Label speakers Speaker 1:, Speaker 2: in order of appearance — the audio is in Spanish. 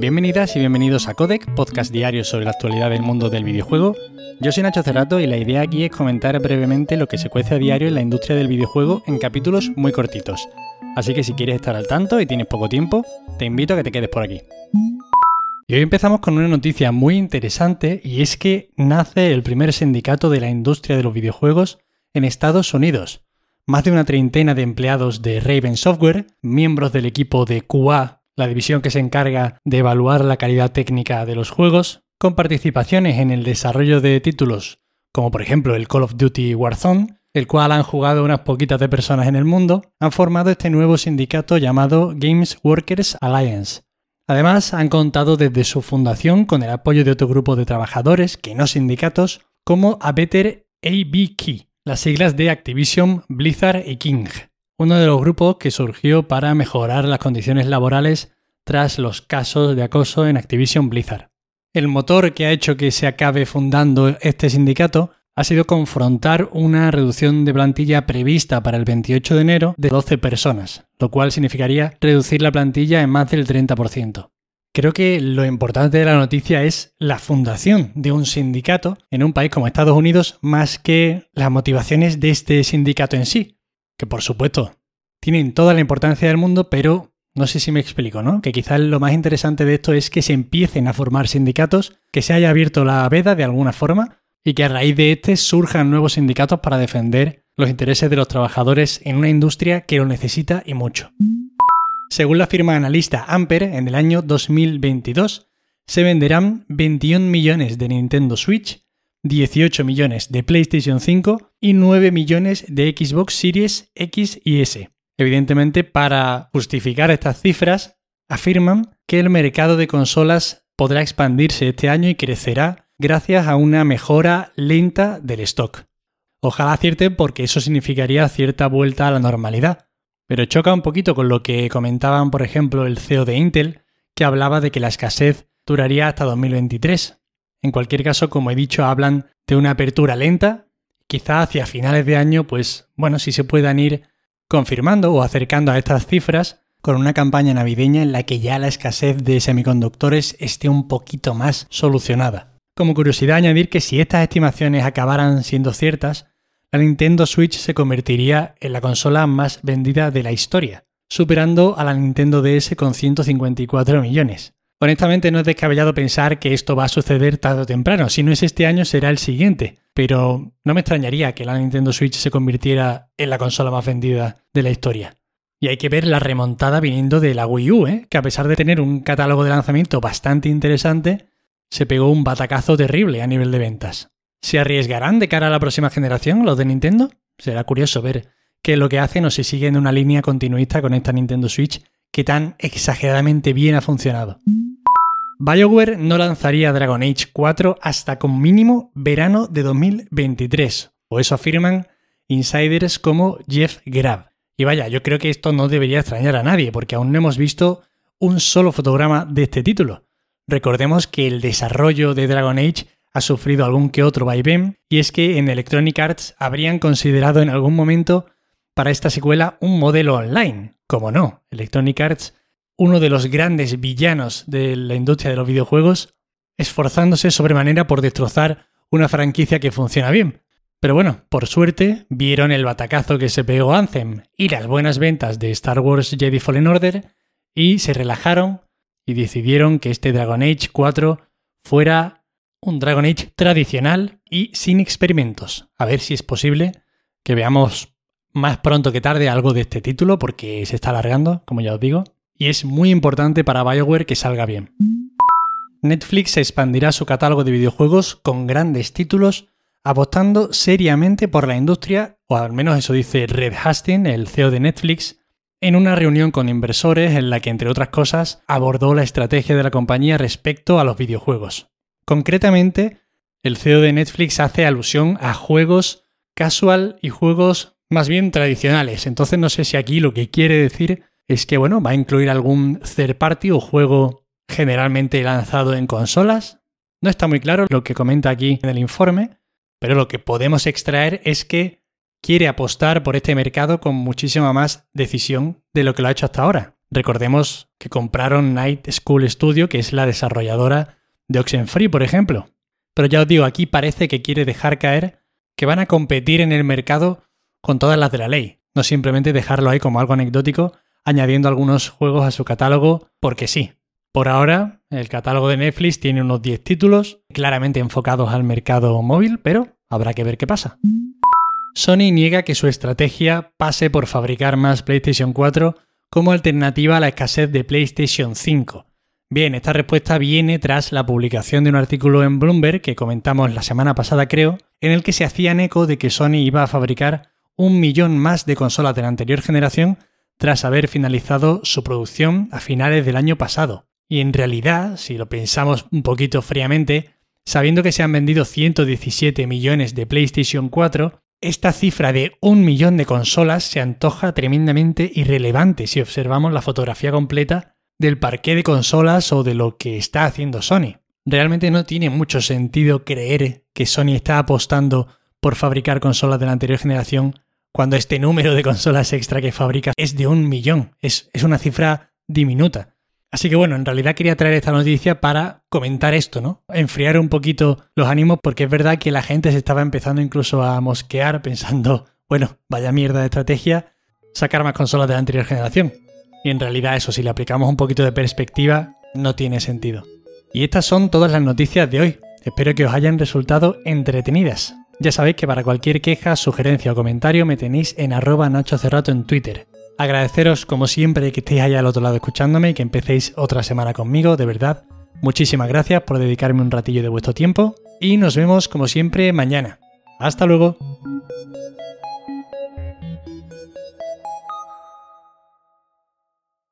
Speaker 1: Bienvenidas y bienvenidos a Codec, podcast diario sobre la actualidad del mundo del videojuego. Yo soy Nacho Cerrato y la idea aquí es comentar brevemente lo que se cuece a diario en la industria del videojuego en capítulos muy cortitos. Así que si quieres estar al tanto y tienes poco tiempo, te invito a que te quedes por aquí. Y hoy empezamos con una noticia muy interesante y es que nace el primer sindicato de la industria de los videojuegos en Estados Unidos más de una treintena de empleados de Raven Software, miembros del equipo de QA, la división que se encarga de evaluar la calidad técnica de los juegos, con participaciones en el desarrollo de títulos como por ejemplo el Call of Duty Warzone, el cual han jugado unas poquitas de personas en el mundo, han formado este nuevo sindicato llamado Games Workers Alliance. Además, han contado desde su fundación con el apoyo de otro grupo de trabajadores, que no sindicatos, como a Better Key, las siglas de Activision, Blizzard y King, uno de los grupos que surgió para mejorar las condiciones laborales tras los casos de acoso en Activision Blizzard. El motor que ha hecho que se acabe fundando este sindicato ha sido confrontar una reducción de plantilla prevista para el 28 de enero de 12 personas, lo cual significaría reducir la plantilla en más del 30%. Creo que lo importante de la noticia es la fundación de un sindicato en un país como Estados Unidos más que las motivaciones de este sindicato en sí, que por supuesto tienen toda la importancia del mundo, pero no sé si me explico, ¿no? Que quizás lo más interesante de esto es que se empiecen a formar sindicatos, que se haya abierto la veda de alguna forma y que a raíz de este surjan nuevos sindicatos para defender los intereses de los trabajadores en una industria que lo necesita y mucho. Según la firma analista Ampere, en el año 2022 se venderán 21 millones de Nintendo Switch, 18 millones de PlayStation 5 y 9 millones de Xbox Series X y S. Evidentemente, para justificar estas cifras, afirman que el mercado de consolas podrá expandirse este año y crecerá gracias a una mejora lenta del stock. Ojalá acierten porque eso significaría cierta vuelta a la normalidad, pero choca un poquito con lo que comentaban, por ejemplo, el CEO de Intel, que hablaba de que la escasez duraría hasta 2023. En cualquier caso, como he dicho, hablan de una apertura lenta, quizá hacia finales de año, pues bueno, si se puedan ir confirmando o acercando a estas cifras con una campaña navideña en la que ya la escasez de semiconductores esté un poquito más solucionada. Como curiosidad añadir que si estas estimaciones acabaran siendo ciertas, la Nintendo Switch se convertiría en la consola más vendida de la historia, superando a la Nintendo DS con 154 millones. Honestamente no es descabellado pensar que esto va a suceder tarde o temprano, si no es este año será el siguiente, pero no me extrañaría que la Nintendo Switch se convirtiera en la consola más vendida de la historia. Y hay que ver la remontada viniendo de la Wii U, ¿eh? que a pesar de tener un catálogo de lanzamiento bastante interesante, se pegó un batacazo terrible a nivel de ventas. ¿Se arriesgarán de cara a la próxima generación los de Nintendo? Será curioso ver qué es lo que hacen o si siguen una línea continuista con esta Nintendo Switch que tan exageradamente bien ha funcionado. BioWare no lanzaría Dragon Age 4 hasta con mínimo verano de 2023, o eso afirman insiders como Jeff Grab. Y vaya, yo creo que esto no debería extrañar a nadie, porque aún no hemos visto un solo fotograma de este título. Recordemos que el desarrollo de Dragon Age ha sufrido algún que otro vaivén, y es que en Electronic Arts habrían considerado en algún momento para esta secuela un modelo online. Como no, Electronic Arts, uno de los grandes villanos de la industria de los videojuegos, esforzándose sobremanera por destrozar una franquicia que funciona bien. Pero bueno, por suerte, vieron el batacazo que se pegó Anthem y las buenas ventas de Star Wars Jedi Fallen Order y se relajaron y decidieron que este Dragon Age 4 fuera un Dragon Age tradicional y sin experimentos. A ver si es posible que veamos más pronto que tarde algo de este título porque se está alargando, como ya os digo, y es muy importante para BioWare que salga bien. Netflix expandirá su catálogo de videojuegos con grandes títulos, apostando seriamente por la industria, o al menos eso dice Red Hastings, el CEO de Netflix, en una reunión con inversores en la que, entre otras cosas, abordó la estrategia de la compañía respecto a los videojuegos. Concretamente, el CEO de Netflix hace alusión a juegos casual y juegos más bien tradicionales. Entonces no sé si aquí lo que quiere decir es que bueno, va a incluir algún third party o juego generalmente lanzado en consolas. No está muy claro lo que comenta aquí en el informe, pero lo que podemos extraer es que quiere apostar por este mercado con muchísima más decisión de lo que lo ha hecho hasta ahora. Recordemos que compraron Night School Studio, que es la desarrolladora de Oxenfree, por ejemplo. Pero ya os digo, aquí parece que quiere dejar caer que van a competir en el mercado con todas las de la ley, no simplemente dejarlo ahí como algo anecdótico, añadiendo algunos juegos a su catálogo porque sí. Por ahora, el catálogo de Netflix tiene unos 10 títulos, claramente enfocados al mercado móvil, pero habrá que ver qué pasa. Sony niega que su estrategia pase por fabricar más PlayStation 4 como alternativa a la escasez de PlayStation 5. Bien, esta respuesta viene tras la publicación de un artículo en Bloomberg que comentamos la semana pasada creo, en el que se hacían eco de que Sony iba a fabricar un millón más de consolas de la anterior generación tras haber finalizado su producción a finales del año pasado. Y en realidad, si lo pensamos un poquito fríamente, sabiendo que se han vendido 117 millones de PlayStation 4, esta cifra de un millón de consolas se antoja tremendamente irrelevante si observamos la fotografía completa del parque de consolas o de lo que está haciendo Sony. Realmente no tiene mucho sentido creer que Sony está apostando por fabricar consolas de la anterior generación cuando este número de consolas extra que fabrica es de un millón. Es, es una cifra diminuta. Así que bueno, en realidad quería traer esta noticia para comentar esto, ¿no? Enfriar un poquito los ánimos porque es verdad que la gente se estaba empezando incluso a mosquear pensando, bueno, vaya mierda de estrategia, sacar más consolas de la anterior generación. Y en realidad eso, si le aplicamos un poquito de perspectiva, no tiene sentido. Y estas son todas las noticias de hoy. Espero que os hayan resultado entretenidas. Ya sabéis que para cualquier queja, sugerencia o comentario me tenéis en arroba Nacho Cerrato en Twitter. Agradeceros como siempre que estéis allá al otro lado escuchándome y que empecéis otra semana conmigo, de verdad. Muchísimas gracias por dedicarme un ratillo de vuestro tiempo y nos vemos como siempre mañana. Hasta luego.